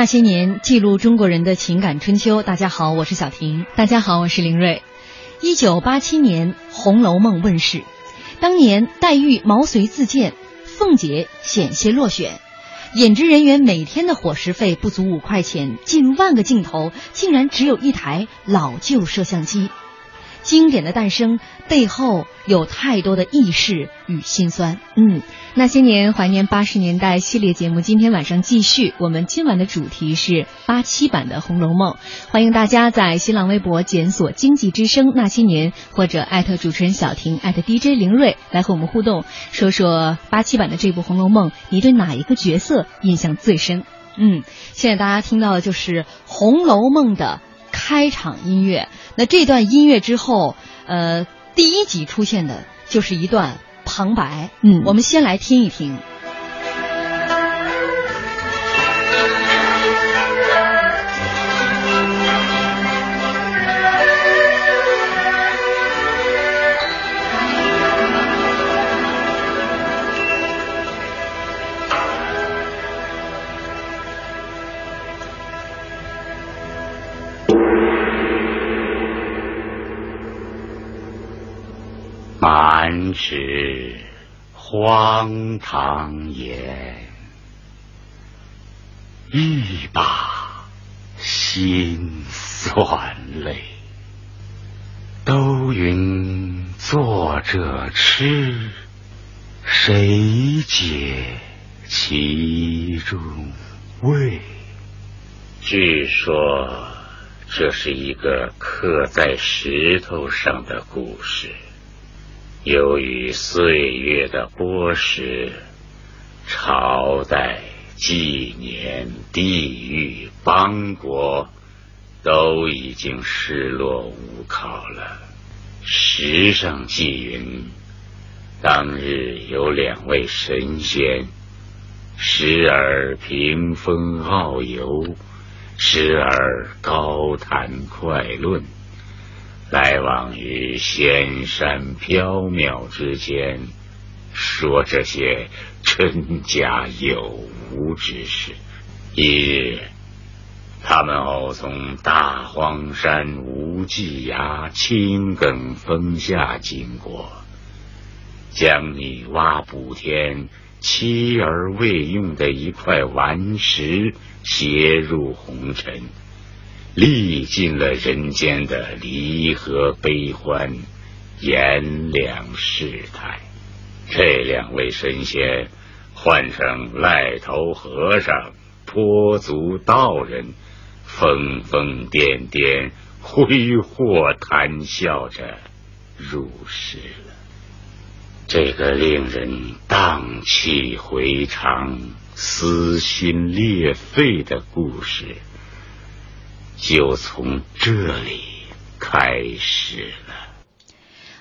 那些年，记录中国人的情感春秋。大家好，我是小婷。大家好，我是林瑞。一九八七年，《红楼梦》问世，当年黛玉毛遂自荐，凤姐险些落选，演职人员每天的伙食费不足五块钱，近万个镜头竟然只有一台老旧摄像机。经典的诞生背后有太多的轶事与辛酸。嗯，那些年怀念八十年代系列节目，今天晚上继续。我们今晚的主题是八七版的《红楼梦》，欢迎大家在新浪微博检索“经济之声那些年”或者艾特主持人小婷艾特 DJ 林睿来和我们互动，说说八七版的这部《红楼梦》，你对哪一个角色印象最深？嗯，现在大家听到的就是《红楼梦》的开场音乐。那这段音乐之后，呃，第一集出现的就是一段旁白。嗯，我们先来听一听。满纸荒唐言，一把辛酸泪。都云作者痴，谁解其中味？据说这是一个刻在石头上的故事。由于岁月的剥蚀，朝代、纪年、地域、邦国都已经失落无考了。时上纪云，当日有两位神仙，时而屏风遨游，时而高谈快论。来往于仙山缥缈之间，说这些真假有无之事。一日，他们偶从大荒山无稽崖青埂峰下经过，将女娲补天妻儿未用的一块顽石携入红尘。历尽了人间的离合悲欢，炎凉世态。这两位神仙换成癞头和尚、跛足道人，疯疯癫癫、挥霍谈笑着入世了。这个令人荡气回肠、撕心裂肺的故事。就从这里开始了。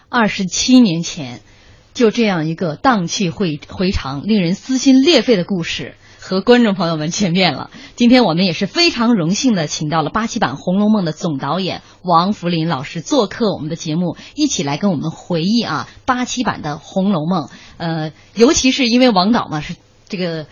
二十七年前，就这样一个荡气回回肠、令人撕心裂肺的故事，和观众朋友们见面了。今天我们也是非常荣幸的，请到了八七版《红楼梦》的总导演王福林老师做客我们的节目，一起来跟我们回忆啊八七版的《红楼梦》。呃，尤其是因为王导嘛是这个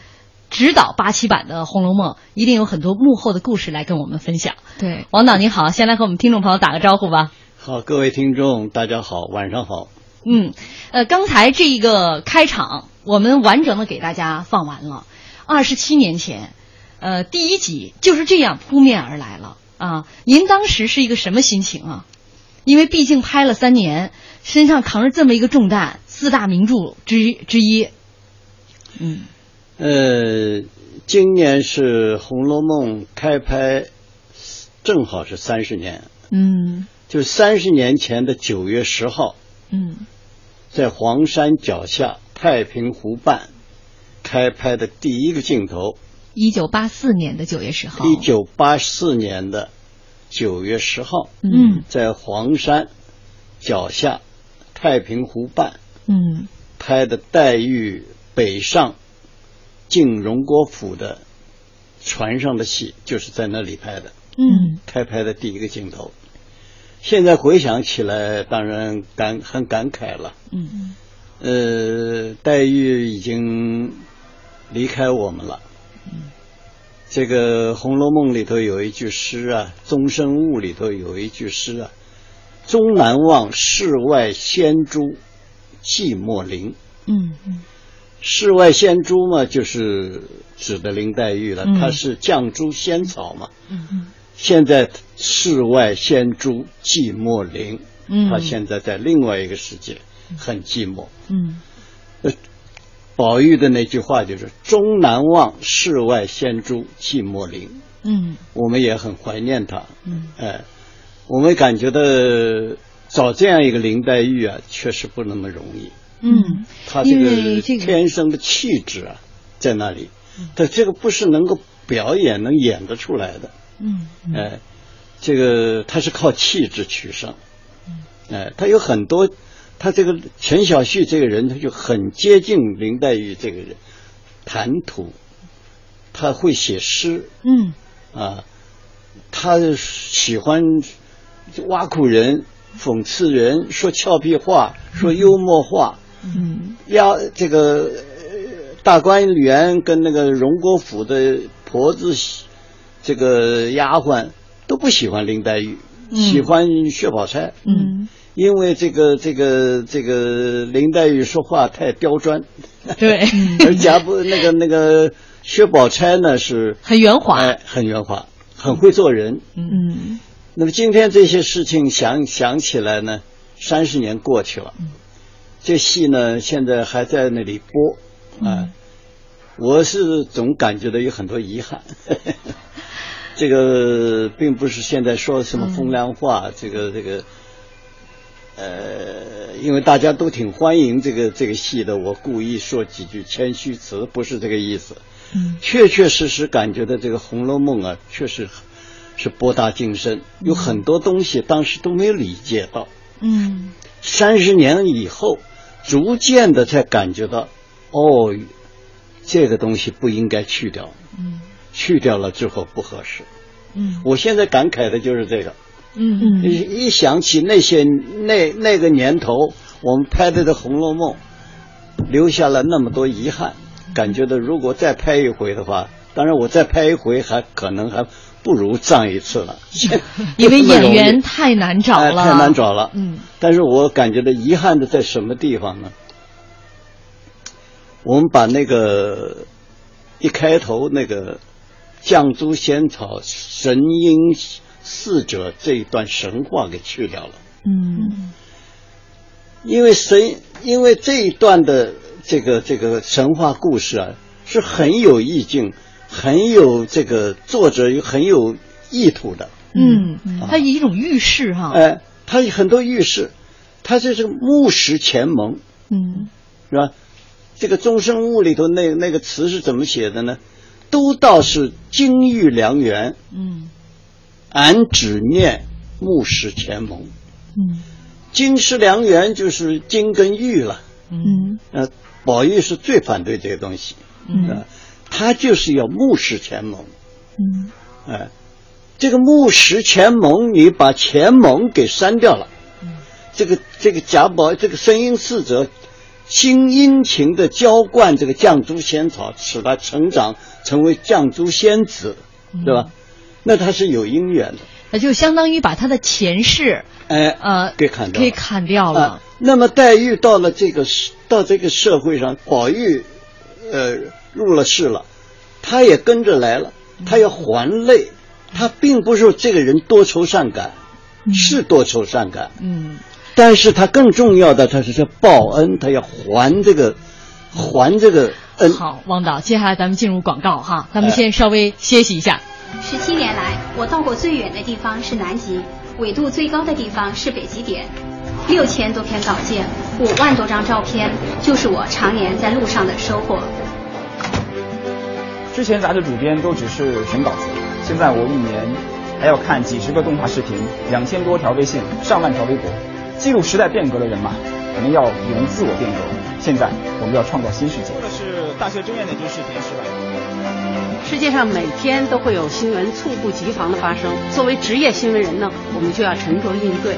指导八七版的《红楼梦》，一定有很多幕后的故事来跟我们分享。对，王导您好，先来和我们听众朋友打个招呼吧。好，各位听众，大家好，晚上好。嗯，呃，刚才这一个开场，我们完整的给大家放完了。二十七年前，呃，第一集就是这样扑面而来了啊！您当时是一个什么心情啊？因为毕竟拍了三年，身上扛着这么一个重担，四大名著之之一。嗯，呃，今年是《红楼梦》开拍，正好是三十年。嗯，就三十年前的九月十号。嗯。在黄山脚下太平湖畔开拍的第一个镜头，一九八四年的九月十号。一九八四年的九月十号，嗯，在黄山脚下太平湖畔，嗯，拍的黛玉北上进荣国府的船上的戏，就是在那里拍的，嗯，开拍的第一个镜头。现在回想起来，当然感很感慨了。嗯呃，黛玉已经离开我们了。嗯。这个《红楼梦》里头有一句诗啊，《终身物》里头有一句诗啊，“终难忘世外仙珠寂寞林。”嗯嗯。世外仙珠嘛，就是指的林黛玉了。她是绛珠仙草嘛。嗯嗯。现在世外仙珠寂寞林，嗯，他现在在另外一个世界，很寂寞，嗯，呃，宝玉的那句话就是“终难忘世外仙珠寂寞林”，嗯，我们也很怀念她，嗯，哎，我们感觉到找这样一个林黛玉啊，确实不那么容易，嗯，他这个天生的气质啊，在那里，他这个不是能够表演能演得出来的。嗯，哎，这个他是靠气质取胜，嗯，哎，他有很多，他这个陈小旭这个人，他就很接近林黛玉这个人，谈吐，他会写诗，嗯，啊，他喜欢挖苦人、讽刺人、说俏皮话、说幽默话，嗯，要这个大观园跟那个荣国府的婆子。这个丫鬟都不喜欢林黛玉，喜欢薛宝钗。嗯，因为这个这个这个林黛玉说话太刁钻。对，而贾不那个那个薛宝钗呢是很圆滑，哎很圆滑，很会做人。嗯，那么今天这些事情想想起来呢，三十年过去了，这戏呢现在还在那里播啊，我是总感觉到有很多遗憾。这个并不是现在说什么风凉话，这个这个，呃，因为大家都挺欢迎这个这个戏的，我故意说几句谦虚词，不是这个意思。嗯，确确实实感觉到这个《红楼梦》啊，确实是博大精深，有很多东西当时都没有理解到。嗯，三十年以后，逐渐的才感觉到，哦，这个东西不应该去掉。嗯。去掉了之后不合适，嗯，我现在感慨的就是这个，嗯。嗯，一一想起那些那那个年头我们拍的这《红楼梦》，留下了那么多遗憾，感觉到如果再拍一回的话，当然我再拍一回还可能还不如上一次了，因为演员太难找了，太难找了，嗯，但是我感觉到遗憾的在什么地方呢？我们把那个一开头那个。绛珠仙草神瑛侍者这一段神话给去掉了。嗯，因为神，因为这一段的这个这个神话故事啊，是很有意境，很有这个作者很有意图的。嗯，它一种预示哈。哎，它很多预示，他这是木石前盟。嗯，是吧？这个《终生物》里头那那个词是怎么写的呢？都道是金玉良缘，嗯，俺只念木石前盟，嗯，金石良缘就是金跟玉了，嗯，呃，宝玉是最反对这个东西，嗯，他就是要目视前盟。嗯，哎，这个目视前盟，你把前盟给删掉了。嗯，这个这个贾宝，这个声音四者，心殷勤的浇灌这个绛珠仙草，使他成长成为绛珠仙子，对吧？那他是有姻缘的。那就相当于把他的前世，哎呃，给砍掉，给砍掉了。那么黛玉到了这个到这个社会上，宝玉，呃，入了世了，他也跟着来了，他要还泪，他并不是这个人多愁善感，是多愁善感，嗯，但是他更重要的，他是要报恩，他要还这个，还这个恩。好，汪导，接下来咱们进入广告哈，咱们先稍微歇息一下。十七年来，我到过最远的地方是南极，纬度最高的地方是北极点。六千多篇稿件，五万多张照片，就是我常年在路上的收获。之前杂志主编都只是审稿子，现在我一年还要看几十个动画视频，两千多条微信，上万条微博，记录时代变革的人嘛，我们要勇于自我变革。现在我们要创造新世界。说的是大学争艳那集视频是吧？世界上每天都会有新闻猝不及防的发生，作为职业新闻人呢，我们就要沉着应对。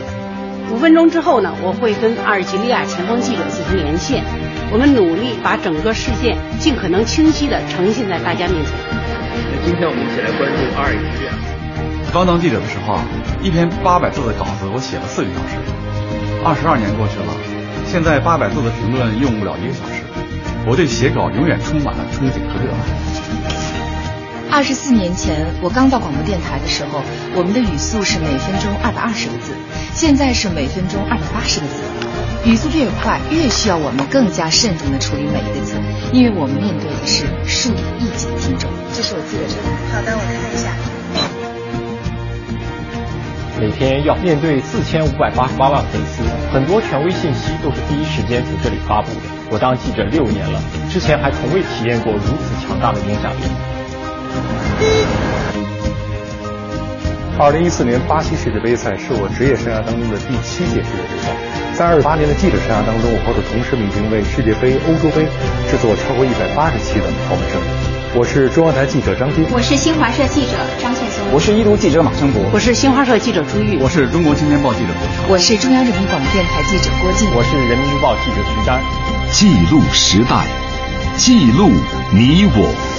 五分钟之后呢，我会跟阿尔及利亚前方记者进行连线，我们努力把整个事件尽可能清晰地呈现在大家面前。那今天我们一起来关注阿尔及利亚。刚当记者的时候啊，一篇八百字的稿子我写了四个小时。二十二年过去了，现在八百字的评论用不了一个小时。我对写稿永远充满了憧憬和热爱。二十四年前，我刚到广播电台的时候，我们的语速是每分钟二百二十个字，现在是每分钟二百八十个字。语速越快，越需要我们更加慎重地处理每一个字，因为我们面对的是数以亿计的听众。这是我记者证。好的，我看一下。每天要面对四千五百八十八万粉丝，很多权威信息都是第一时间从这里发布的。我当记者六年了，之前还从未体验过如此强大的影响力。二零一四年巴西世界杯赛是我职业生涯当中的第七届世界杯赛，在二十八年的记者生涯当中，我和我的同事们已经为世界杯、欧洲杯，制作超过一百八十期的跑马灯。我是中央台记者张斌，我是新华社记者张倩松，我是一读记者马生博，我是新华社记者朱玉，我是中国青年报记者郭超，我是中央人民广播电台记者郭靖，我是人民日报记者徐丹。记录时代，记录你我。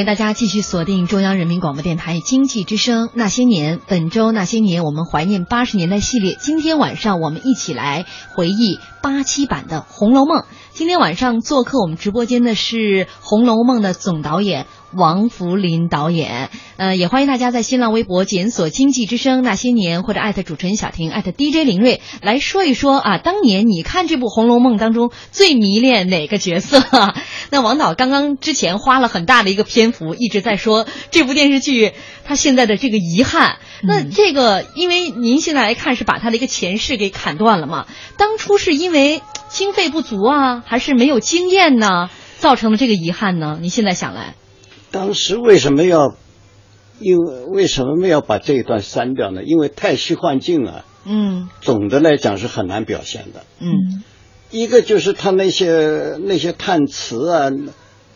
欢迎大家继续锁定中央人民广播电台经济之声《那些年》，本周《那些年》我们怀念八十年代系列。今天晚上我们一起来回忆八七版的《红楼梦》。今天晚上做客我们直播间的是《红楼梦》的总导演王福林导演。呃，也欢迎大家在新浪微博检索“经济之声那些年”或者艾特主持人小婷艾特 DJ 林睿来说一说啊，当年你看这部《红楼梦》当中最迷恋哪个角色？那王导刚刚之前花了很大的一个篇幅一直在说这部电视剧它现在的这个遗憾。那这个因为您现在来看是把它的一个前世给砍断了嘛？当初是因为经费不足啊，还是没有经验呢，造成了这个遗憾呢？您现在想来，当时为什么要，因为为什么要把这一段删掉呢？因为太虚幻境了。嗯，总的来讲是很难表现的。嗯，一个就是他那些那些判词啊，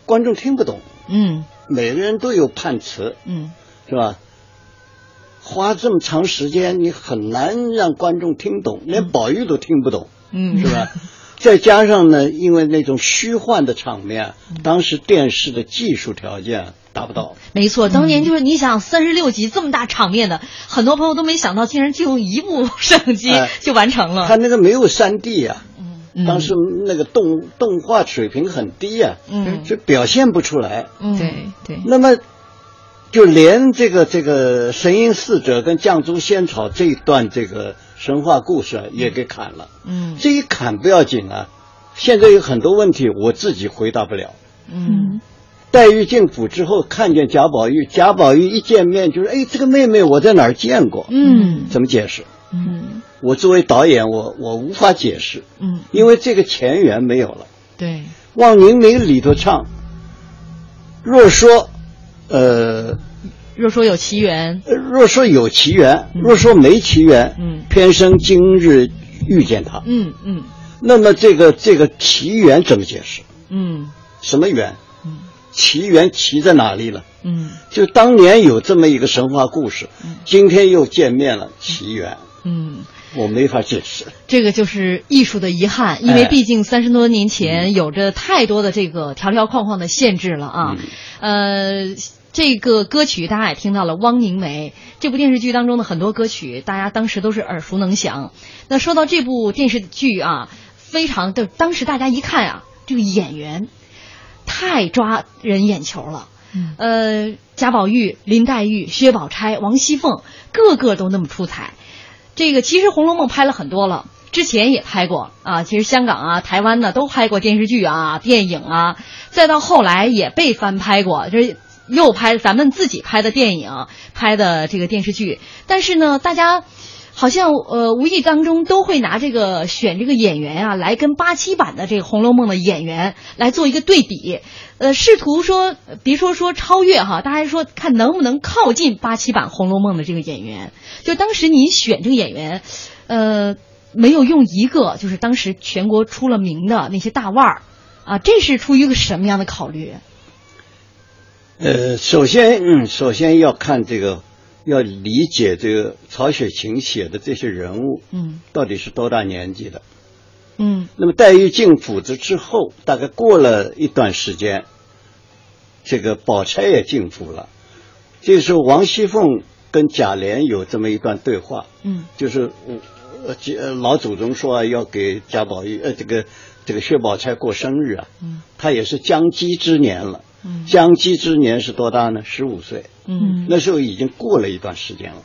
观众听不懂。嗯，每个人都有判词。嗯，是吧？花这么长时间，你很难让观众听懂，连宝玉都听不懂。嗯，是吧？再加上呢，因为那种虚幻的场面，当时电视的技术条件达不到。没错，当年就是你想三十六集这么大场面的，很多朋友都没想到，竟然就用一部摄像机就完成了。他那个没有三 D 呀，嗯，当时那个动动画水平很低呀，嗯，就表现不出来。嗯，对对。那么，就连这个这个神瑛侍者跟绛珠仙草这一段这个。神话故事也给砍了，嗯，这一砍不要紧啊，现在有很多问题我自己回答不了，嗯，黛玉进府之后看见贾宝玉，贾宝玉一见面就是，哎，这个妹妹我在哪儿见过，嗯，怎么解释？嗯，我作为导演，我我无法解释，嗯，因为这个前缘没有了。对，望宁明里头唱，若说，呃。若说有奇缘，若说有奇缘，若说没奇缘，嗯，偏生今日遇见他，嗯嗯，那么这个这个奇缘怎么解释？嗯，什么缘？嗯，奇缘奇在哪里了？嗯，就当年有这么一个神话故事，嗯，今天又见面了，奇缘，嗯，我没法解释。这个就是艺术的遗憾，因为毕竟三十多年前有着太多的这个条条框框的限制了啊，呃。这个歌曲大家也听到了，《汪宁梅》这部电视剧当中的很多歌曲，大家当时都是耳熟能详。那说到这部电视剧啊，非常的，当时大家一看啊，这个演员太抓人眼球了。嗯，呃，贾宝玉、林黛玉、薛宝钗、王熙凤，个个都那么出彩。这个其实《红楼梦》拍了很多了，之前也拍过啊。其实香港啊、台湾呢都拍过电视剧啊、电影啊，再到后来也被翻拍过，就是。又拍咱们自己拍的电影，拍的这个电视剧，但是呢，大家好像呃无意当中都会拿这个选这个演员啊，来跟八七版的这个《红楼梦》的演员来做一个对比，呃，试图说别说说超越哈，大家说看能不能靠近八七版《红楼梦》的这个演员。就当时您选这个演员，呃，没有用一个就是当时全国出了名的那些大腕儿啊，这是出于一个什么样的考虑？呃，首先，嗯，首先要看这个，要理解这个曹雪芹写的这些人物，嗯，到底是多大年纪的，嗯。那么黛玉进府子之后，大概过了一段时间，这个宝钗也进府了，这时候王熙凤跟贾琏有这么一段对话，嗯，就是呃，老祖宗说要给贾宝玉，呃，这个这个薛宝钗过生日啊，嗯，他也是将笄之年了。嗯，将笄之年是多大呢？十五岁。嗯，那时候已经过了一段时间了。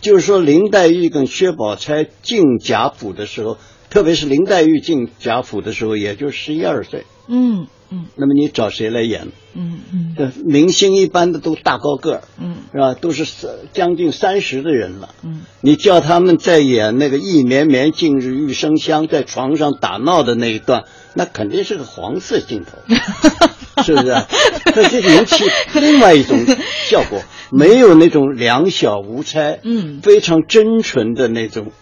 就是说，林黛玉跟薛宝钗进贾府的时候，特别是林黛玉进贾府的时候，也就十一二岁。嗯嗯。那么你找谁来演？嗯嗯。这明星一般的都大高个儿。嗯。是吧？都是将近三十的人了。嗯。你叫他们再演那个“一绵绵，近日玉生香”在床上打闹的那一段，那肯定是个黄色镜头。是不是？那就引起另外一种效果，没有那种两小无猜，嗯，非常真纯的那种，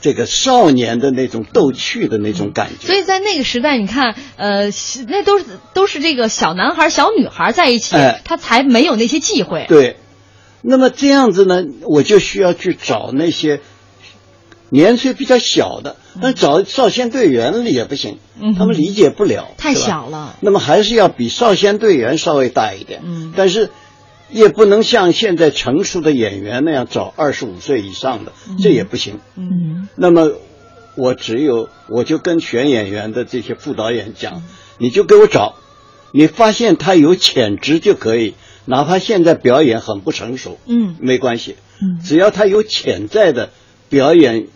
这个少年的那种逗趣的那种感觉。所以在那个时代，你看，呃，那都是都是这个小男孩、小女孩在一起，哎、他才没有那些忌讳。对，那么这样子呢，我就需要去找那些年岁比较小的，但找少先队员也不行，他们理解不了，太小了。那么还是要比少先队员稍微大一点，嗯，但是也不能像现在成熟的演员那样找二十五岁以上的，这也不行。嗯，那么我只有我就跟选演员的这些副导演讲，你就给我找，你发现他有潜质就可以，哪怕现在表演很不成熟，嗯，没关系，嗯。只要他有潜在的表演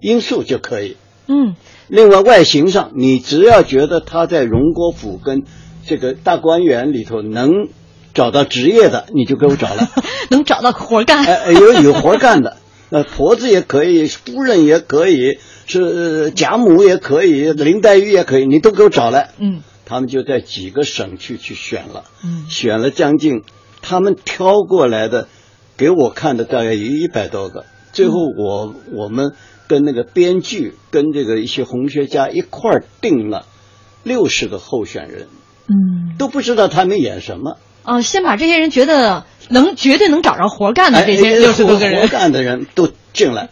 因素就可以。嗯，另外外形上，你只要觉得他在荣国府跟这个大观园里头能找到职业的，你就给我找来。能找到活干。哎，哎有有活干的，呃，婆子也可以，夫人也可以，是呃贾母也可以，林黛玉也可以，你都给我找来。嗯，他们就在几个省去去选了，嗯选了将近，他们挑过来的，给我看的大概有一百多个。最后我我们跟那个编剧跟这个一些红学家一块儿定了六十个候选人，嗯，都不知道他们演什么。哦，先把这些人觉得能绝对能找着活干的这哎些六十多个活人，干的人都进来，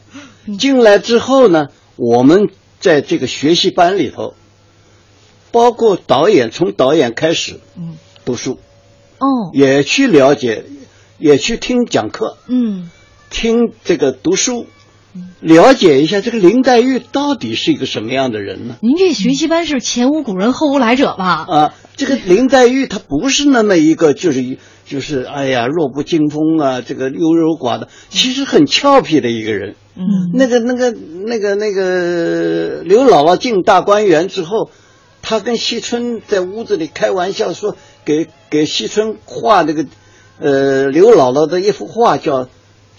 进来之后呢，我们在这个学习班里头，包括导演，从导演开始，嗯，读书，哦，也去了解，也去听讲课，嗯，听这个读书，了解一下这个林黛玉到底是一个什么样的人呢？您这学习班是前无古人后无来者吧？啊，这个林黛玉她不是那么一个就是一就是哎呀弱不禁风啊，这个优柔寡断，其实很俏皮的一个人。嗯，那个那个那个那个刘姥姥进大观园之后，她跟惜春在屋子里开玩笑说，给给惜春画那个呃刘姥姥的一幅画叫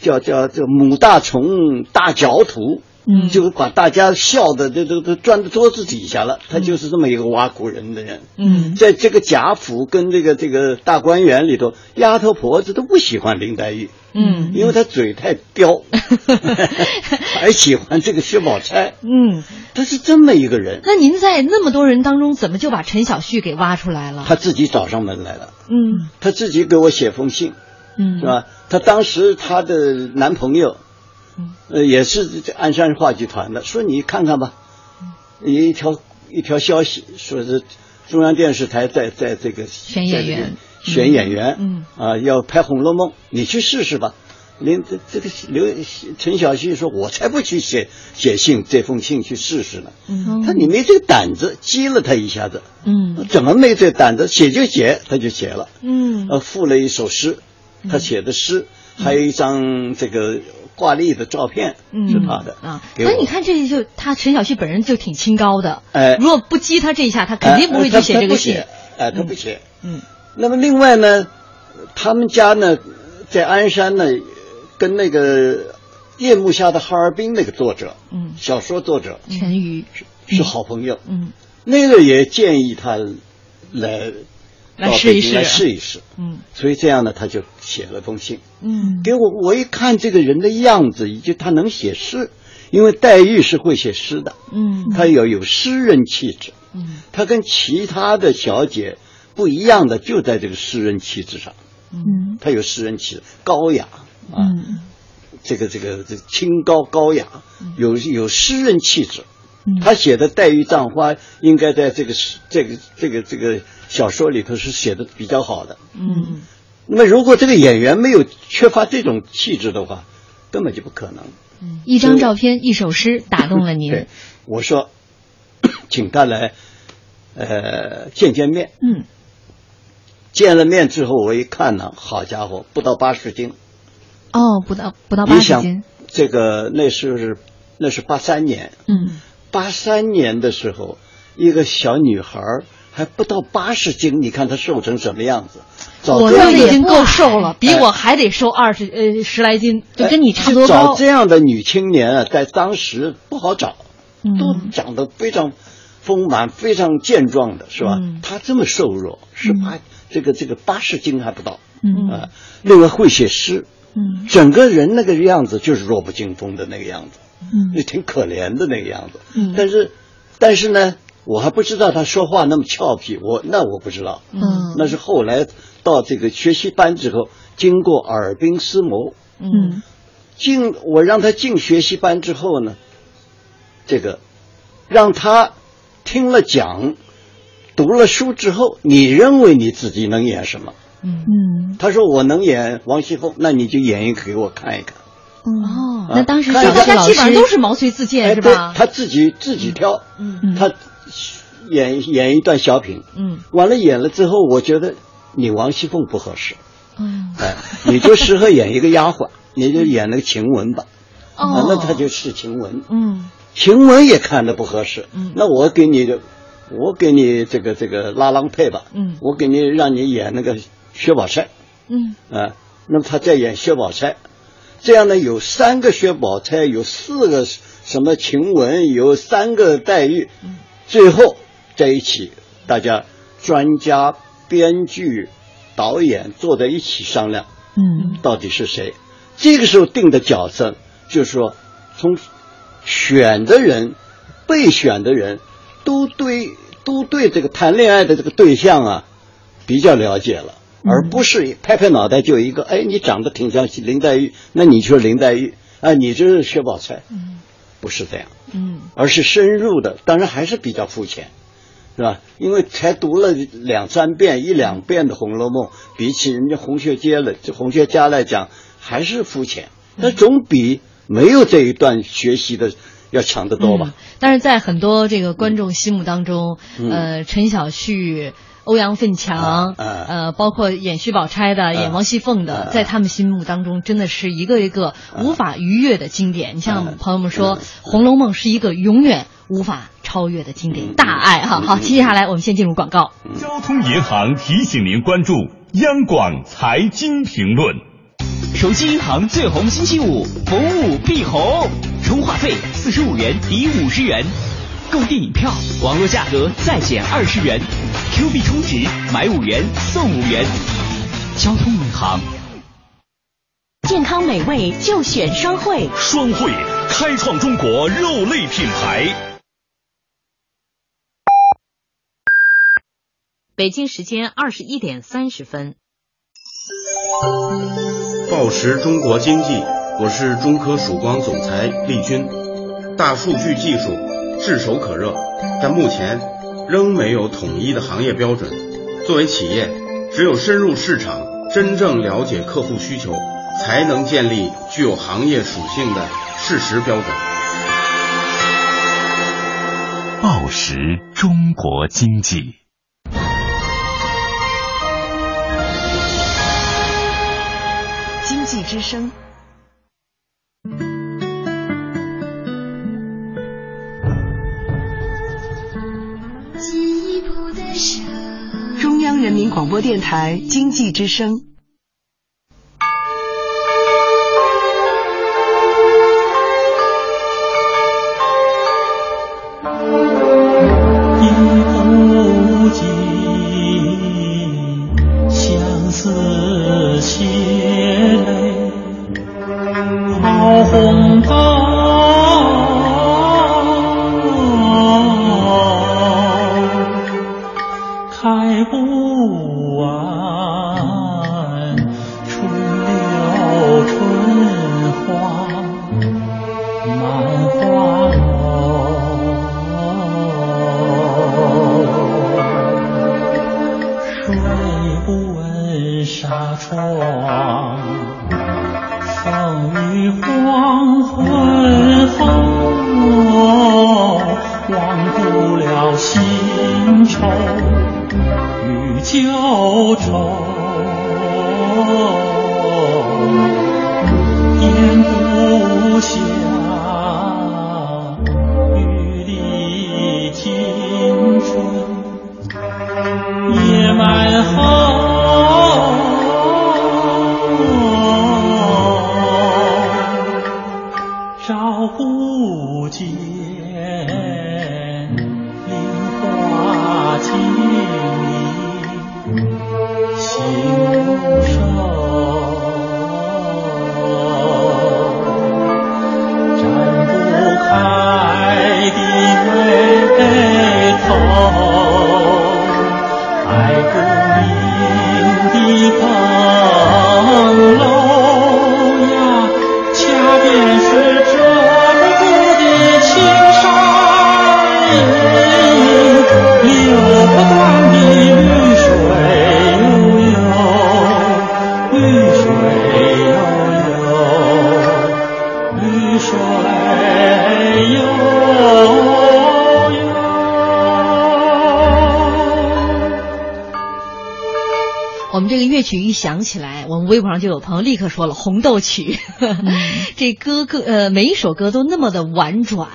叫叫叫母大虫大脚图。嗯就把大家笑的都都都钻到桌子底下了。他就是这么一个挖苦人的人。嗯在这个贾府跟这个这个大观园里头，丫头婆子都不喜欢林黛玉，嗯因为她嘴太刁，还喜欢这个薛宝钗。嗯，他是这么一个人，那您在那么多人当中，怎么就把陈小旭给挖出来了？他自己找上门来了，嗯他自己给我写封信，嗯是吧？她当时她的男朋友，呃，也是鞍山话剧团的，说你看看吧，有一条一条消息，说是中央电视台在在这个选演员选演员，嗯啊，要拍《红楼梦》，你去试试吧。连这这个刘陈小旭说：“我才不去写写信，这封信去试试呢。”嗯他说你没这个胆子，激了他一下子。嗯怎么没这胆子？写就写，他就写了。嗯呃，附了一首诗，他写的诗，还有一张这个挂历的照片，嗯是他的啊。给我那你看，这就他陈小旭本人就挺清高的，哎如果不激他这一下，他肯定不会去写这个戏。哎，他不写。嗯，那么另外呢，他们家呢，在鞍山呢，跟那个夜幕下的哈尔滨那个作者，嗯，小说作者陈瑜是好朋友，嗯，那个也建议他来到来试一试来试试一试。嗯。所以这样呢，他就写了封信。嗯。给我，我一看这个人的样子，以及他能写诗，因为黛玉是会写诗的，嗯。她要有诗人气质，嗯。她跟其他的小姐不一样的就在这个诗人气质上，嗯。她有诗人气质，高雅啊，嗯。这个这个这清高高雅，有有诗人气质。嗯。他写的《黛玉葬花》应该在这个诗这个这个这个小说里头是写的比较好的。嗯那么如果这个演员没有缺乏这种气质的话，根本就不可能。一张照片，一首诗打动了您对。，我说，请他来，呃，见见面。嗯见了面之后，我一看呢，好家伙，不到八十斤。哦，不到不到八你想十斤。这个那是那是八三年，嗯八三年的时候，一个小女孩儿还不到八十斤，你看她瘦成什么样子？找我这样的那已经够瘦了，比哎我还得瘦二十呃十来斤，就跟你差不多哎找。这样的女青年啊，在当时不好找，嗯都长得非常丰满、非常健壮的，是吧？嗯她这么瘦弱，是八、这个这个八十斤还不到，嗯啊，另外会写诗，嗯整个人那个样子就是弱不禁风的那个样子，嗯就挺可怜的那个样子。嗯但是，但是呢，我还不知道他说话那么俏皮，我那我不知道，嗯那是后来到这个学习班之后，经过耳鬓厮磨，嗯进我让他进学习班之后呢，这个让他听了讲，读了书之后，你认为你自己能演什么？嗯嗯，他说我能演王熙凤，那你就演一个给我看一看。哦，啊那当时大家基本上都是毛遂自荐哎是吧？对他自己自己挑，嗯他演演一段小品，嗯，完了演了之后，我觉得你王熙凤不合适，嗯哎，你就适合演一个丫鬟，你就演那个晴雯吧。哦。啊，那他就是晴雯。嗯。晴雯也看着不合适，嗯。那我给你的，我给你这个这个拉郎配吧，嗯。我给你让你演那个薛宝钗，嗯。啊，那么他再演薛宝钗，这样呢有三个薛宝钗，有四个什么晴雯，有三个黛玉，最后在一起，大家专家、编剧、导演坐在一起商量，嗯。到底是谁？这个时候定的角色，就是说从选的人、被选的人都对都对这个谈恋爱的这个对象啊比较了解了，而不是拍拍脑袋就一个，哎，你长得挺像林黛玉，那你就是林黛玉啊，你就是薛宝钗，不是这样，嗯而是深入的，当然还是比较肤浅。是吧？因为才读了两三遍、一两遍的《红楼梦》，比起人家红学街了，这红学家来讲，还是肤浅。那总比没有这一段学习的要强得多吧？但是在很多这个观众心目当中，嗯呃，陈小旭。欧阳奋强，啊啊。呃，包括演薛宝钗的、演王熙凤的，啊。在他们心目当中，真的是一个一个无法逾越的经典。你像朋友们说，《红楼梦》是一个永远无法超越的经典。大爱哈。好，接下来我们先进入广告。交通银行提醒您关注央广财经评论。手机银行最红星期五，逢五必红，充话费四十五元抵五十元，购电影票网络价格再减二十元，Q 币充值买五元送五元。交通银行。健康美味就选双汇，双汇开创中国肉类品牌。北京时间二十一点三十分。报时中国经济，我是中科曙光总裁厉军。大数据技术炙手可热，但目前仍没有统一的行业标准。作为企业，只有深入市场，真正了解客户需求，才能建立具有行业属性的事实标准。报时中国经济。经济之声。中央人民广播电台经济之声。乐曲一响起来，我们微博上就有朋友立刻说了《红豆曲》这歌歌呃每一首歌都那么的婉转，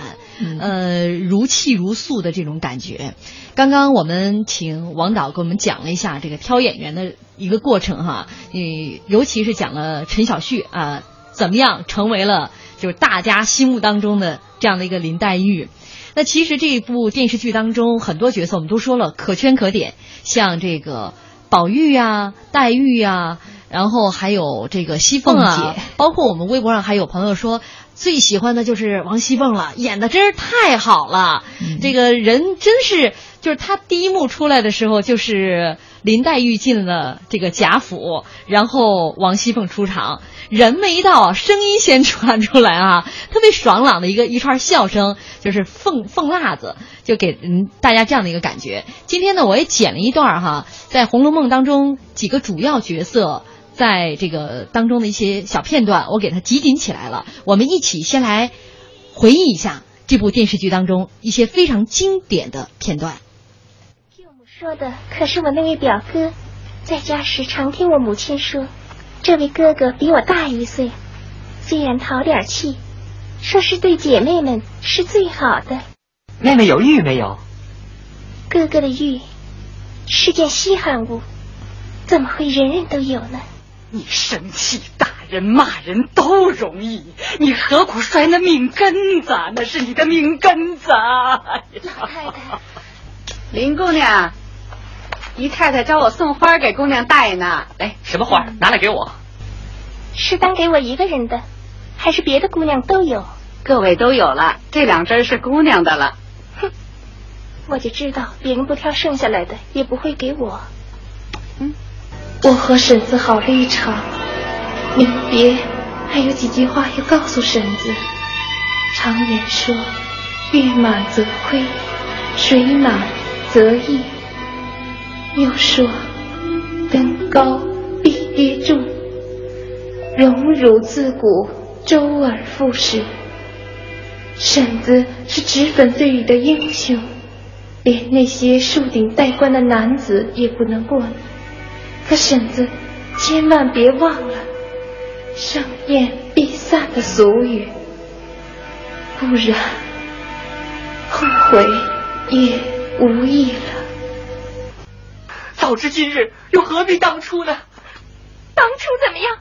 呃如泣如诉的这种感觉。刚刚我们请王导给我们讲了一下这个挑演员的一个过程哈，嗯，尤其是讲了陈小旭啊、怎么样成为了就是大家心目当中的这样的一个林黛玉。那其实这一部电视剧当中很多角色我们都说了可圈可点，像这个宝玉呀、黛玉呀，然后还有这个西凤啊包括我们微博上还有朋友说最喜欢的就是王熙凤了，演的真是太好了，这个人真是就是她第一幕出来的时候就是林黛玉进了这个贾府，然后王熙凤出场。人没到，声音先传出来啊，特别爽朗的一个一串笑声，就是凤凤辣子，就给嗯大家这样的一个感觉。今天呢，我也剪了一段哈，在《红楼梦》当中几个主要角色在这个当中的一些小片段，我给它集锦起来了。我们一起先来回忆一下这部电视剧当中一些非常经典的片段。说的可是我那位表哥，在家时常听我母亲说，这位哥哥比我大一岁，虽然淘点气，说是对姐妹们是最好的。妹妹有玉没有？哥哥的玉是件稀罕物，怎么会人人都有呢？你生气、打人、骂人都容易，你何苦摔那命根子？那是你的命根子。老太太，林姑娘，姨太太找我送花给姑娘带呢。哎，什么花？拿来给我。是单给我一个人的，还是别的姑娘都有？各位都有了，这两针是姑娘的了。哼我就知道别人不挑剩下来的，也不会给我。我和婶子好了一场，临别还有几句话要告诉婶子。常言说，月满则亏，水满则溢。又说，登高必跌重，荣辱自古周而复始。婶子是脂粉碎里的英雄。连那些树顶戴冠的男子也不能过。可婶子，千万别忘了“盛宴必散”的俗语，不然后悔也无益了。早知今日，又何必当初呢？当初怎么样？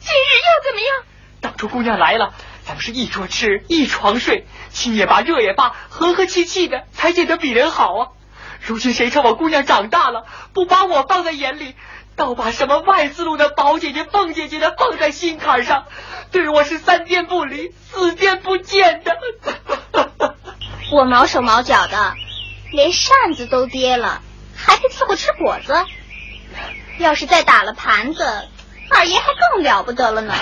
今日又怎么样？当初姑娘来了。咱们是一桌吃，一床睡，亲也罢，热也罢，和和气气的，才见得比人好啊。如今谁称我姑娘长大了，不把我放在眼里，倒把什么外四路的宝姐姐、凤姐姐的放在心坎上，对我是三天不离，四天不见的。我毛手毛脚的，连扇子都跌了，还配伺候吃果子？要是再打了盘子，二爷还更了不得了呢。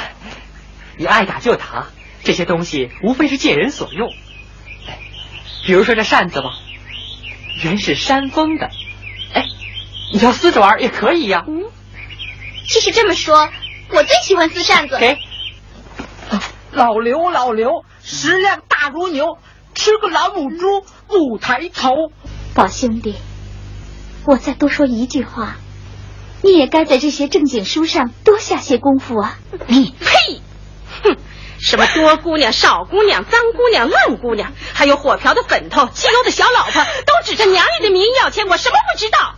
你爱打就打。这些东西无非是借人所用，比如说这扇子吧，原是山峰的，哎，你要撕着玩也可以呀、啊。嗯，即使这么说，我最喜欢撕扇子。给，老刘，老刘，食量大如牛，吃个老母猪不抬头。宝兄弟，我再多说一句话，你也该在这些正经书上多下些功夫啊。你呸！哼。什么多姑娘、少姑娘、脏姑娘、烂姑娘，还有火瓢的粉头、汽油的小老婆，都指着娘爷的名义要钱，我什么不知道？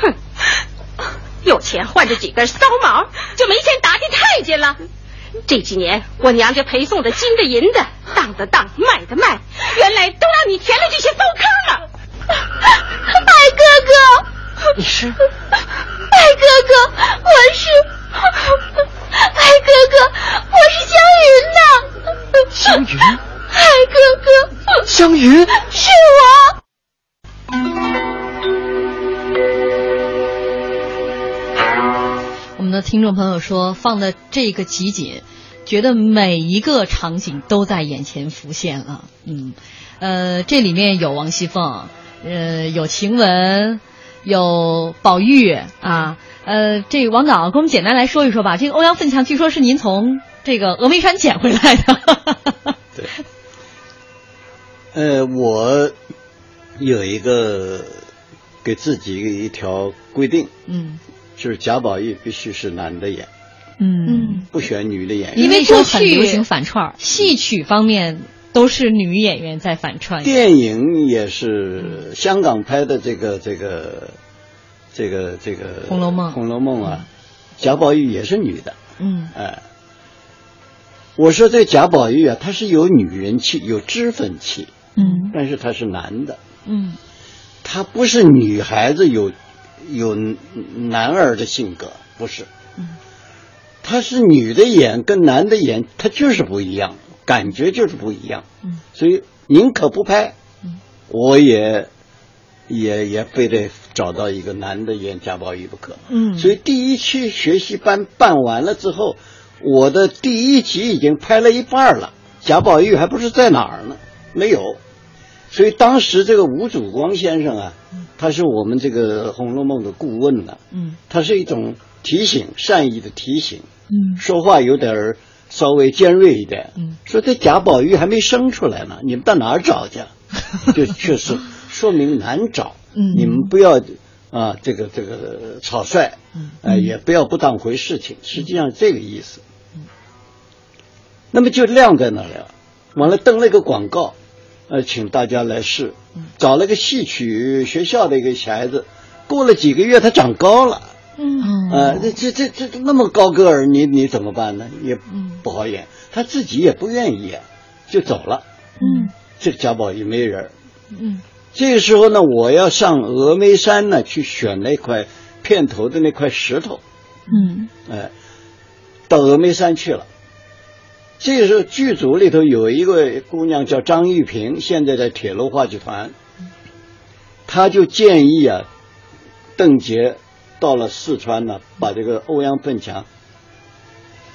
哼，有钱换着几根骚毛，就没钱打听太监了。这几年我娘家陪送的金的银的，当的当，卖的卖，原来都让你填了这些糟坑了。爱哥哥，你是？爱哥哥，我是。爱哥哥，我是湘云呐！湘云，爱哥哥，湘云是我。我们的听众朋友说，放的这个集锦，觉得每一个场景都在眼前浮现了。嗯，呃，这里面有王熙凤，呃，有晴雯，有宝玉啊。呃，这个王导给我们简单来说一说吧。这个欧阳奋强据说是您从这个峨眉山捡回来的。对。呃，我有一个给自己一条规定，嗯，就是贾宝玉必须是男的演，嗯，不选女的演员。因为说很流行反串，戏曲方面都是女演员在反串。电影也是香港拍的这个这个这个这个《红楼梦》。《红楼梦》啊，贾宝玉也是女的。嗯，哎，我说这贾宝玉啊，他是有女人气，有脂粉气，嗯，但是他是男的，嗯，他不是女孩子有有男儿的性格，不是，嗯，他是女的演跟男的演，他就是不一样，感觉就是不一样，嗯，所以宁可不拍，嗯，我也也也非得找到一个男的演贾宝玉不可，嗯，所以第一期学习班办完了之后，我的第一集已经拍了一半了，贾宝玉还不知在哪儿呢，没有。所以当时这个吴祖光先生啊，他是我们这个《红楼梦》的顾问呢、嗯，他是一种提醒，善意的提醒，嗯，说话有点儿稍微尖锐一点，嗯，说这贾宝玉还没生出来呢，你们到哪儿找去？就确实说明难找，嗯。你们不要啊，这个这个草率，嗯，呃，也不要不当回事情，实际上这个意思。那么就晾在那里了，完了登了个广告，呃，请大家来试，找了个戏曲学校的一个小孩子，过了几个月他长高了，嗯啊，这这这这那么高个儿，你你怎么办呢？也不好演，他自己也不愿意演，就走了。嗯，这个贾宝玉没人儿。嗯，这个时候呢，我要上峨眉山呢去选那块片头的那块石头，嗯，哎，到峨眉山去了。这个时候剧组里头有一个姑娘叫张玉萍，现在在铁路话剧团，她就建议啊，邓婕到了四川呢，把这个欧阳奋强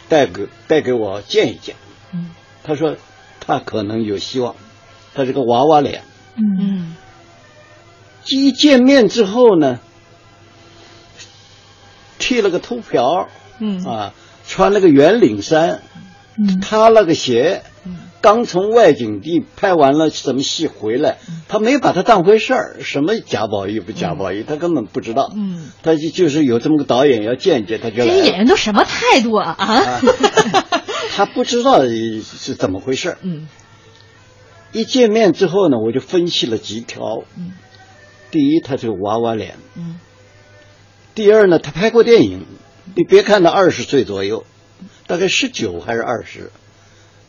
带给带给我见一见。嗯，他说他可能有希望，他是个娃娃脸。嗯，一见面之后呢，剃了个秃瓢，嗯啊，穿了个圆领衫，嗯，塌了个鞋，刚从外景地拍完了什么戏回来，他没把他当回事儿，什么贾宝玉不贾宝玉，他根本不知道，嗯，他就就是有这么个导演要见见，他就这些演员都什么态度啊啊！他不知道是怎么回事，嗯，一见面之后呢，我就分析了几条，嗯，第一，他是个娃娃脸，嗯，第二呢，他拍过电影，你别看他二十岁左右，大概十九还是二十，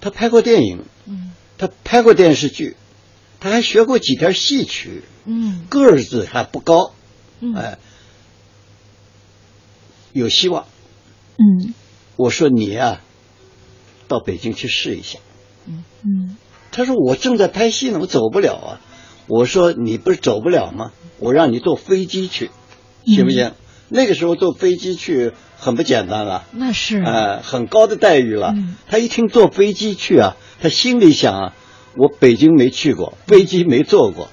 他拍过电影，嗯，他拍过电视剧，他还学过几条戏曲，嗯，个子还不高，嗯哎，有希望。嗯我说你呀、到北京去试一下。嗯他说我正在拍戏呢，我走不了啊。我说你不是走不了吗？我让你坐飞机去，行不行？那个时候坐飞机去很不简单了，那是。呃，很高的待遇了。嗯。他一听坐飞机去啊，他心里想啊，我北京没去过，飞机没坐过，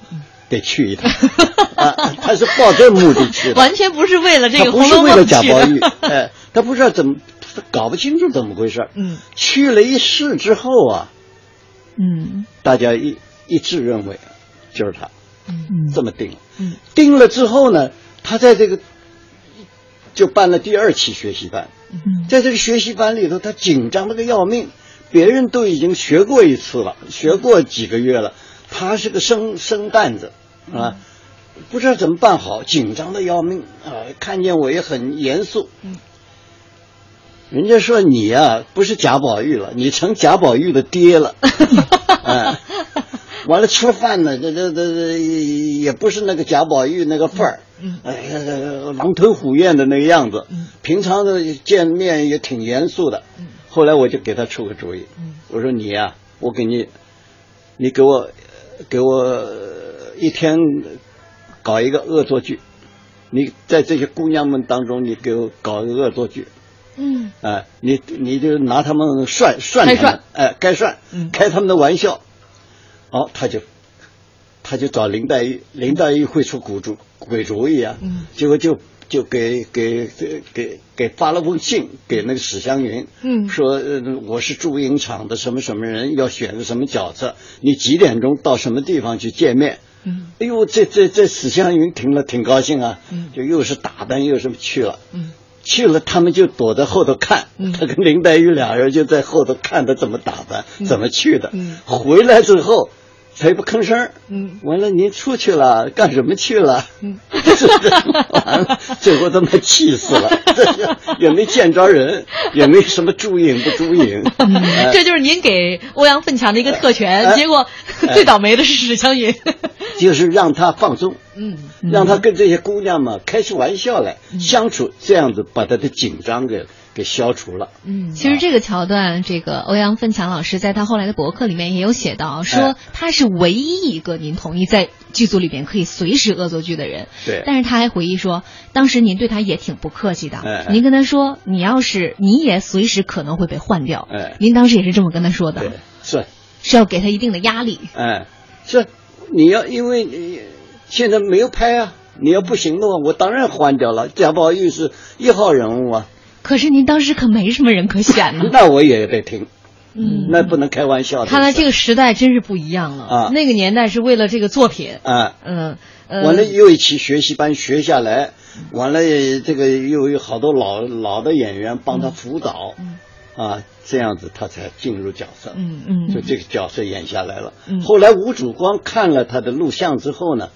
得去一趟。啊，他是抱这目的去的，完全不是为了这个《他不是为了》贾宝玉，哎，他不知道怎么，他搞不清楚怎么回事。嗯。去了一试之后啊，嗯。大家一一致认为就是他，嗯。这么定了。嗯。定了之后呢，他在这个就办了第二期学习班，嗯。在这个学习班里头，他紧张的个要命，别人都已经学过一次了，学过几个月了，他是个生生蛋子啊，不知道怎么办好，紧张的要命啊！看见我也很严肃，嗯。人家说你呀、不是贾宝玉了，你成贾宝玉的爹了，哎，完了吃饭呢，这这这这也不是那个贾宝玉那个范儿，嗯哎呀，狼吞虎咽的那个样子，平常的见面也挺严肃的。后来我就给他出个主意，我说你呀、我给你，你给我给我一天搞一个恶作剧，你在这些姑娘们当中，你给我搞一个恶作剧。嗯。哎，你你就拿他们涮涮开他们涮，哎，该涮，嗯。开他们的玩笑。好，他就他就找林黛玉，林黛玉会出古主鬼主意啊，嗯。结果就就给给给给给发了封信给那个史湘云，嗯。说呃我是祝英场的什么什么人，要选个什么角色，你几点钟到什么地方去见面嗯，哎呦，这这这史湘云听了挺高兴啊，嗯，就又是打扮又是去了，嗯，去了他们就躲在后头看，嗯。他跟林黛玉俩人就在后头看他怎么打扮，嗯。怎么去的，嗯。回来之后。他也不吭声儿。嗯，完了，您出去了，干什么去了？嗯，完了，最后他妈气死了，也没见着人，也没什么注影不注影，哎。这就是您给欧阳奋强的一个特权，哎结果哎。最倒霉的是史湘云。就是让他放松，嗯，让他跟这些姑娘们开起玩笑来相处，这样子把他的紧张给给消除了。嗯，其实这个桥段，这个欧阳奋强老师在他后来的博客里面也有写到，说哎他是唯一一个您同意在剧组里边可以随时恶作剧的人。对但是他还回忆说，当时您对他也挺不客气的，哎您跟他说，你要是你也随时可能会被换掉。哎您当时也是这么跟他说的，对是，是要给他一定的压力。哎，是，你要因为你现在没有拍啊，你要不行的话，我当然换掉了。贾宝玉是一号人物啊，可是您当时可没什么人可选呢。那我也得听，嗯，那不能开玩笑的。看来这个时代真是不一样了。啊。那个年代是为了这个作品，啊，嗯呃，完了又一起学习班学下来，完了这个又有好多老老的演员帮他辅导，啊，这样子他才进入角色，嗯嗯，就这个角色演下来了。嗯。后来吴祖光看了他的录像之后呢，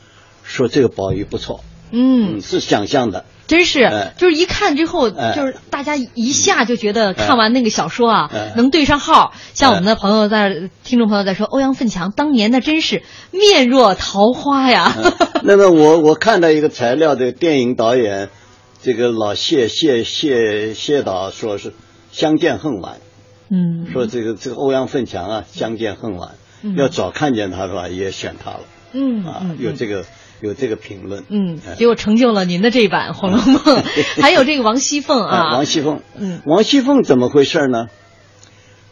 说这个宝玉不错，嗯，是想象的，真是，哎。就是一看之后，哎。就是大家一下就觉得看完那个小说啊，哎。能对上号。像我们的朋友在，听众朋友在说，欧阳奋强当年那真是面若桃花呀。那么我我看到一个材料，这个电影导演，这个老谢谢谢谢导说是相见恨晚，嗯，说这个这个欧阳奋强啊相见恨晚，嗯。要早看见他的话也选他了嗯啊嗯，有这个有这个评论，嗯哎，结果成就了您的这版《红楼梦》，还有这个王熙凤啊，王熙凤，嗯，王熙凤怎么回事呢？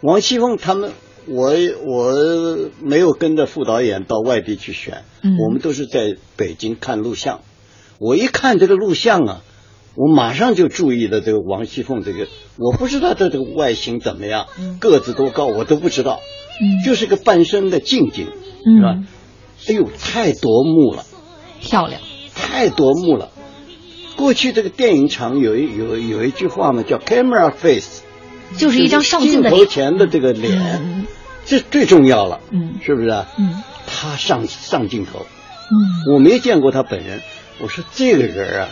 王熙凤他们，我我没有跟着副导演到外地去选，嗯。我们都是在北京看录像。我一看这个录像啊，我马上就注意了这个王熙凤这个，我不知道她这个外形怎么样，个子多高我都不知道，嗯。就是个半身的静静，嗯。是吧？哎呦，太夺目了，漂亮，太夺目了。过去这个电影厂有一有有一句话嘛，叫 camera face，就是一张上镜的镜头。前的这个脸，嗯。这最重要了，嗯。是不是啊？嗯。他上上镜头，嗯。我没见过他本人，我说这个人啊，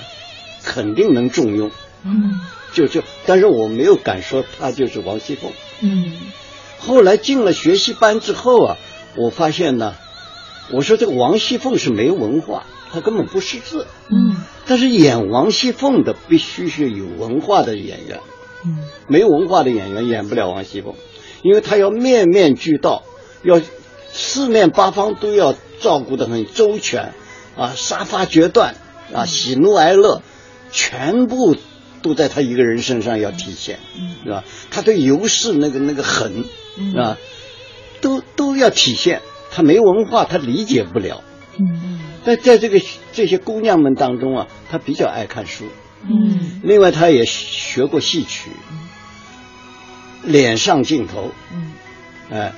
肯定能重用，嗯。就就，但是我没有敢说他就是王熙凤。嗯。后来进了学习班之后啊，我发现呢，我说这个王熙凤是没文化，她根本不识字，嗯但是演王熙凤的必须是有文化的演员，嗯没文化的演员演不了王熙凤，因为他要面面俱到，要四面八方都要照顾得很周全，啊，杀伐决断，啊，喜怒哀乐，全部都在他一个人身上要体现，是吧？他对尤氏那个那个狠，啊？都都要体现。他没文化，他理解不了。嗯在在这个这些姑娘们当中啊，她比较爱看书。嗯另外，她也学过戏曲，脸上镜头，嗯，哎，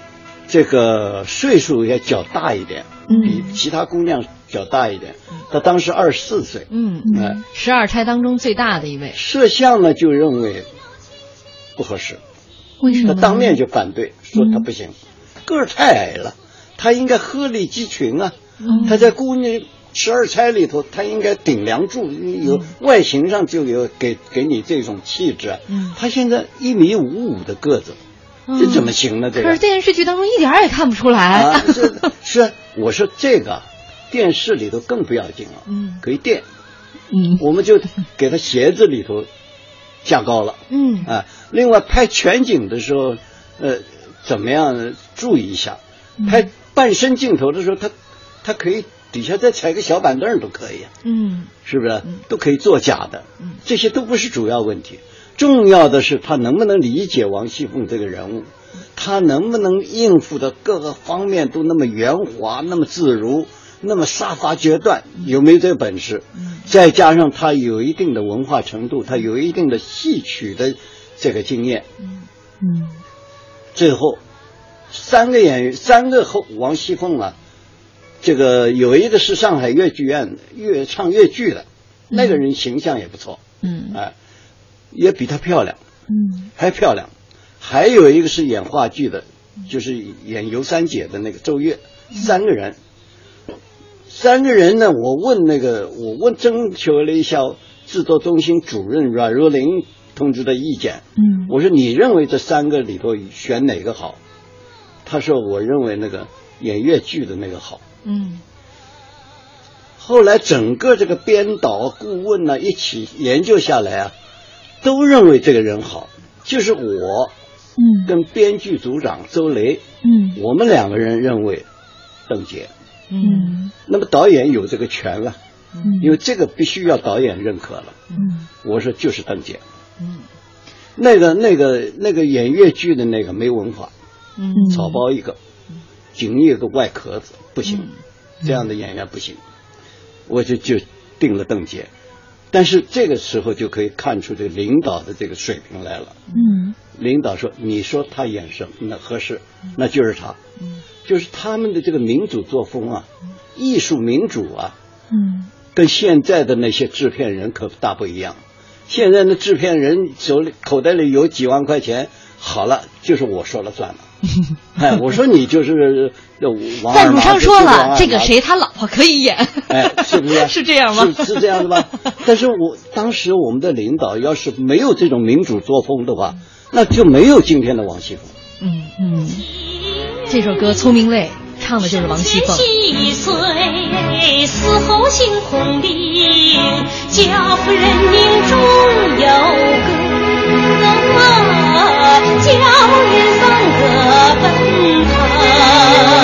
这个岁数也较大一点，嗯比其他姑娘较大一点。她当时二十四岁，嗯哎，十二钗当中最大的一位，摄像呢就认为不合适，为什么？他当面就反对，说他不行，个儿太矮了，他应该鹤立鸡群啊，嗯他在姑娘。十二钗里头，他应该顶梁柱，有外形上就有给给你这种气质他现在一米五五的个子，这怎么行呢？这个可是电视剧当中一点儿也看不出来。啊，是是，我说这个电视里头更不要紧了，嗯可以垫，嗯我们就给他鞋子里头加高了嗯啊。另外拍全景的时候，呃，怎么样注意一下？嗯拍半身镜头的时候，他他可以底下再踩个小板凳都可以啊。嗯是不是都可以作假的？嗯这些都不是主要问题，重要的是他能不能理解王熙凤这个人物，他能不能应付的各个方面都那么圆滑、那么自如、那么杀伐决断，有没有这个本事？再加上他有一定的文化程度，他有一定的戏曲的这个经验，嗯最后三个演员，三个后王熙凤啊，这个有一个是上海越剧院越唱越剧的，那个人形象也不错，嗯，哎，也比她漂亮，嗯，还漂亮。还有一个是演话剧的，就是演尤三姐的那个周月，三个人，三个人呢，我问那个，我问征求了一下制作中心主任阮若琳同志的意见，嗯，我说你认为这三个里头选哪个好？他说我认为那个演越剧的那个好。嗯，后来整个这个编导顾问呢一起研究下来啊，都认为这个人好，就是我，嗯，跟编剧组长周雷，嗯，我们两个人认为邓婕，嗯，那么导演有这个权了，嗯，因为这个必须要导演认可了，嗯，我说就是邓婕，嗯，那个那个那个演越剧的那个没文化，嗯，草包一个，仅一个外壳子不行，这样的演员不行，我就就定了邓婕，但是这个时候就可以看出这个领导的这个水平来了。嗯，领导说：“你说他演什么那合适，那就是他。嗯就是他们的这个民主作风啊，艺术民主啊，嗯，跟现在的那些制片人可大不一样。现在的制片人手里口袋里有几万块钱，好了，就是我说了算了。哎，我说你就是王在鲁商说了，啊这个谁他老婆可以演，哎，是不是？是这样吗？是是这样的吧？但是我当时我们的领导要是没有这种民主作风的话，那就没有今天的王熙凤。嗯嗯，这首歌《聪明泪》唱的就是王熙凤。七岁死后行红绫，家父人命中有个，叫人怎个奔腾。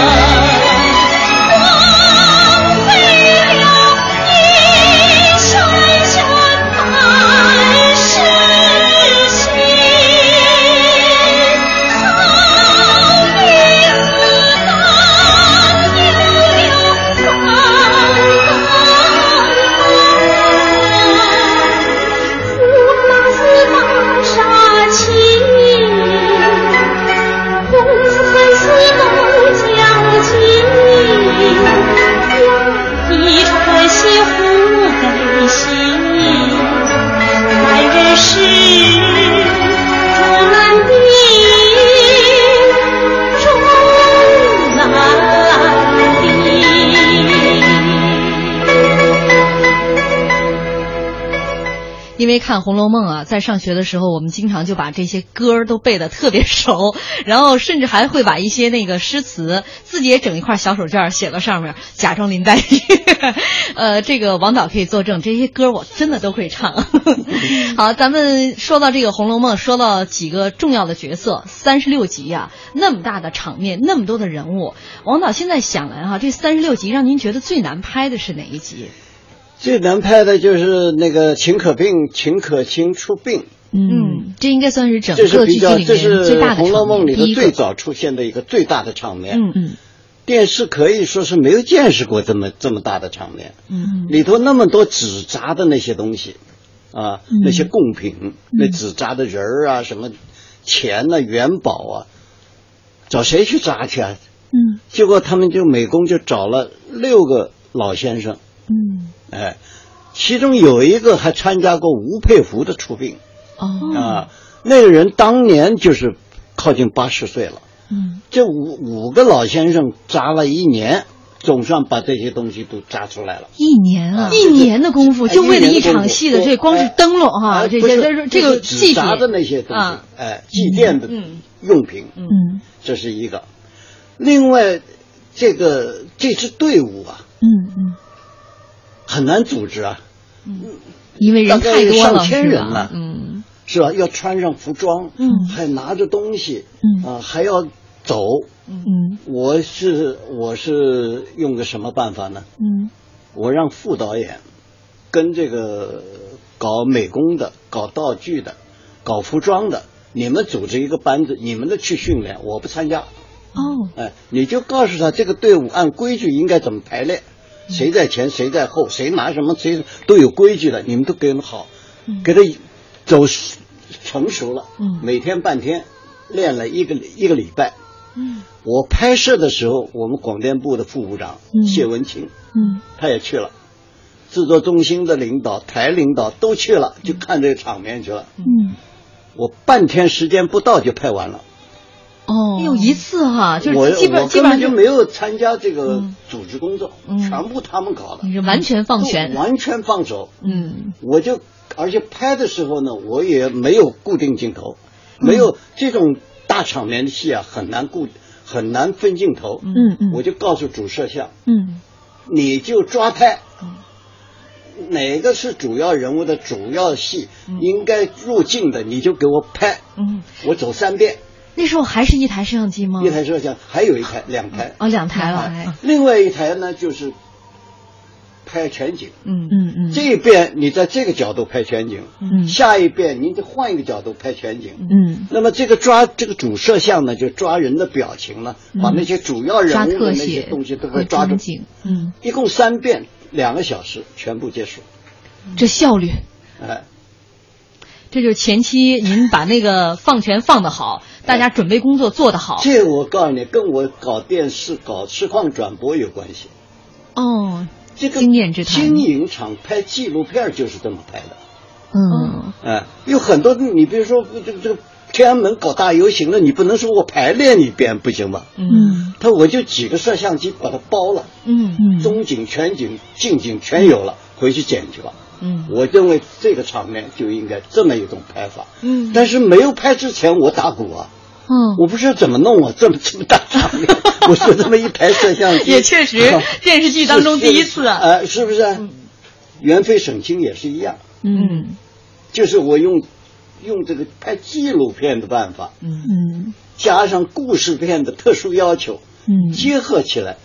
因为看《红楼梦》啊，在上学的时候，我们经常就把这些歌儿都背得特别熟，然后甚至还会把一些那个诗词自己也整一块小手绢儿写到上面，假装林黛玉。呃，这个王导可以作证，这些歌我真的都会唱。好，咱们说到这个《红楼梦》，说到几个重要的角色，三十六集啊，那么大的场面，那么多的人物，王导现在想来哈、这三十六集让您觉得最难拍的是哪一集？最难拍的就是那个秦可病，秦可卿出殡。嗯，这应该算是整这是个剧集比较，这里面最是《大的红楼梦》里头最早出现的一个最大的场面。嗯嗯。电视可以说是没有见识过这么这么大的场面，嗯。里头那么多纸扎的那些东西，啊，嗯。那些贡品，那纸扎的人儿啊，什么钱呐、元宝啊，找谁去扎去啊？嗯。结果他们就美工就找了六个老先生，嗯哎，其中有一个还参加过吴佩孚的出殡。哦。啊，那个人当年就是靠近八十岁了。嗯。这五五个老先生扎了一年，总算把这些东西都扎出来了。一年啊，啊一年的功夫，哎就为了一场戏的，这光是灯笼哈，哎这些不是这这个就是祭品纸扎的那些东西，啊，哎，祭奠的嗯。用品，嗯。这是一个。另外，这个这支队伍啊，嗯嗯，很难组织啊，嗯因为人太多了，上千人呢？嗯是吧？要穿上服装，嗯还拿着东西，嗯啊，还要走。嗯我是我是用个什么办法呢？嗯我让副导演跟这个搞美工的、搞道具的、搞服装的，你们组织一个班子，你们的去训练，我不参加。哦哎，你就告诉他这个队伍按规矩应该怎么排列，谁在前谁在后，谁拿什么谁都有规矩的，你们都给他们好，给他走成熟了，嗯每天半天练了一个一个礼拜，嗯，我拍摄的时候，我们广电部的副部长、嗯谢文清，嗯，他也去了，制作中心的领导、台领导都去了，就看这个场面去了。嗯，我半天时间不到就拍完了。哦，有一次哈，就我是基本基本上就没有参加这个组织工作，嗯。全部他们搞的，你是完全放权。完全放手。嗯。我就而且拍的时候呢，我也没有固定镜头，没有这种大场面的戏啊，很难固很难分镜头。嗯嗯。我就告诉主摄像，嗯。你就抓拍。哪个是主要人物的主要戏，应该入镜的，你就给我拍。嗯，我走三遍，那时候还是一台摄像机吗？一台摄像，还有一台，两台。哦，两台了。另外一台呢，就是拍全景。嗯嗯嗯，这一遍你在这个角度拍全景，嗯下一遍你得换一个角度拍全景。嗯，那么这个抓这个主摄像呢，就抓人的表情呢，嗯把那些主要人物的那特写些东西都和给抓住嗯，一共三遍，两个小时全部结束。这效率，哎，这就是前期您把那个放权放得好，大家准备工作做得好。这我告诉你，跟我搞电视、搞实况转播有关系。哦，这个经验之谈经营厂拍纪录片就是这么拍的。嗯哎，有很多，你比如说这个这个天安门搞大游行了，你不能说我排练一遍不行吧？嗯他我就几个摄像机把它包了，嗯嗯中景、全景、近景全有了，回去剪去吧。嗯我认为这个场面就应该这么一种拍法。嗯但是没有拍之前，我打鼓啊，嗯，我不知道怎么弄啊，这么这么大场面，我说这么一台摄像机，也确实电视剧当中第一次。啊呃、是不是？啊？元飞省亲也是一样，嗯。就是我用用这个拍纪录片的办法，嗯。加上故事片的特殊要求，嗯。结合起来，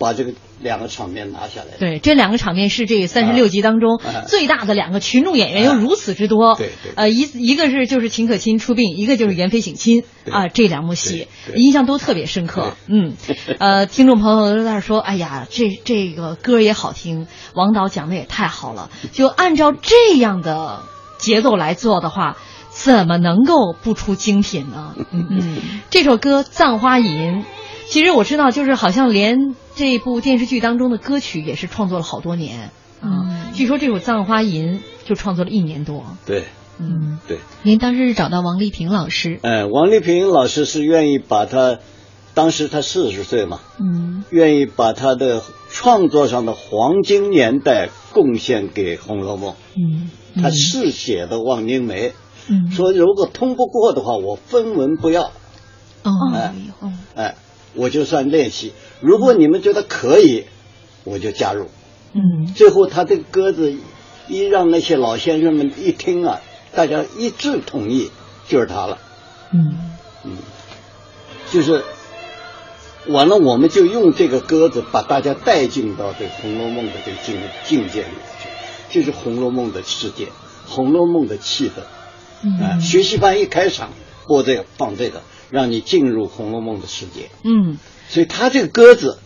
把这个两个场面拿下来。对，这两个场面是这三十六集当中啊最大的两个群众演员，又如此之多。对对呃，一一个是就是秦可卿出殡，一个就是元妃省亲啊，这两幕戏印象都特别深刻。嗯，呃，听众朋友都在那说，哎呀，这这个歌也好听，王导讲的也太好了。就按照这样的节奏来做的话，怎么能够不出精品呢？嗯，这首歌《葬花吟》，其实我知道，就是好像连这部电视剧当中的歌曲也是创作了好多年啊。据说这首《葬花吟》就创作了一年多。对，嗯，对。您当时是找到王丽萍老师，哎，王丽萍老师是愿意把他，当时他四十岁嘛，嗯。愿意把他的创作上的黄金年代贡献给《红楼梦》。嗯，他是写的望京梅，嗯。说如果通不过的话，我分文不要，哦。哎哎，我就算练习。如果你们觉得可以，我就加入。嗯最后他这个鸽子一让那些老先生们一听啊，大家一致同意，就是他了。嗯嗯，就是完了，我们就用这个鸽子把大家带进到这个《红楼梦》的这个境境界里去，这是《红楼梦》的世界，《红楼梦》的气氛。啊、嗯学习班一开场播这个放这个，让你进入《红楼梦》的世界。嗯，所以他这个鸽子，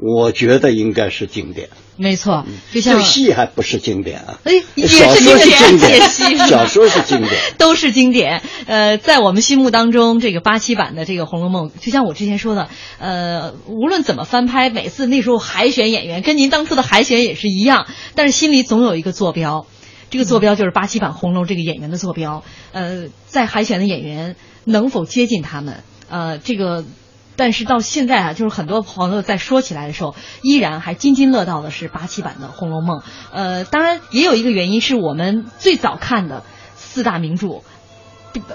我觉得应该是经典。没错，就像这戏还不是经典啊，哎，也小是说是经典，典解析，小说是经典。都是经典。呃，在我们心目当中，这个八七版的这个《红楼梦》，就像我之前说的，呃，无论怎么翻拍，每次那时候海选演员跟您当初的海选也是一样，但是心里总有一个坐标。这个坐标就是八七版《红楼》这个演员的坐标，呃，在海选的演员能否接近他们，呃，这个，但是到现在啊，就是很多朋友在说起来的时候，依然还津津乐道的是八七版的《红楼梦》。呃，当然也有一个原因是我们最早看的四大名著，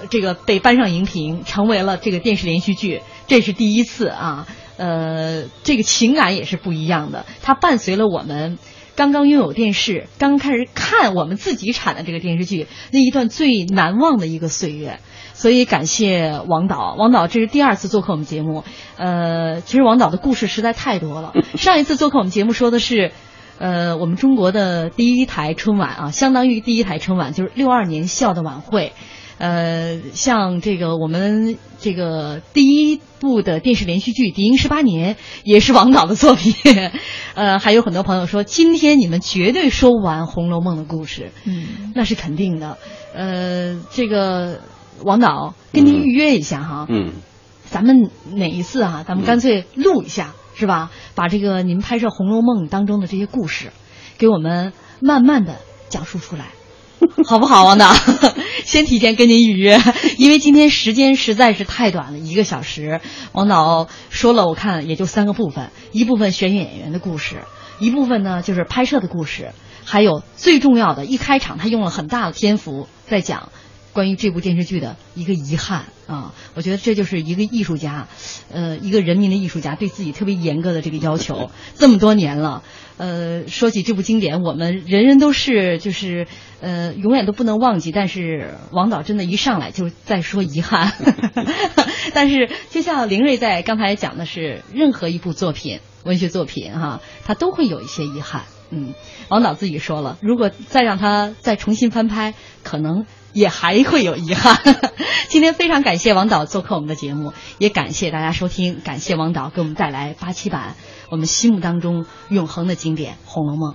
这个被搬上荧屏，成为了这个电视连续剧，这是第一次啊。呃，这个情感也是不一样的，它伴随了我们。刚刚拥有电视，刚开始看我们自己产的这个电视剧，那一段最难忘的一个岁月。所以感谢王导，王导这是第二次做客我们节目。呃，其实王导的故事实在太多了。上一次做客我们节目说的是，呃，我们中国的第一台春晚啊，相当于第一台春晚，就是六二年校的晚会。呃，像这个我们这个第一部的电视连续剧《敌营十八年》也是王导的作品。呃，还有很多朋友说，今天你们绝对说不完《红楼梦》的故事，嗯，那是肯定的。呃，这个王导跟您预约一下哈，嗯，咱们哪一次啊？咱们干脆录一下，是吧？把这个您拍摄《红楼梦》当中的这些故事，给我们慢慢的讲述出来，好不好，王导？先提前跟您预约，因为今天时间实在是太短了，一个小时。王导说了，我看也就三个部分：一部分选演员的故事，一部分呢就是拍摄的故事，还有最重要的一开场，他用了很大的篇幅在讲。关于这部电视剧的一个遗憾啊，我觉得这就是一个艺术家，呃，一个人民的艺术家对自己特别严格的这个要求。这么多年了，呃，说起这部经典，我们人人都是就是呃，永远都不能忘记。但是王导真的一上来就在说遗憾，但是就像林睿在刚才讲的是，任何一部作品，文学作品哈，它都会有一些遗憾。嗯，王导自己说了，如果再让他再重新翻拍，可能。也还会有遗憾。今天非常感谢王导做客我们的节目，也感谢大家收听，感谢王导给我们带来八七版我们心目当中永恒的经典《红楼梦》。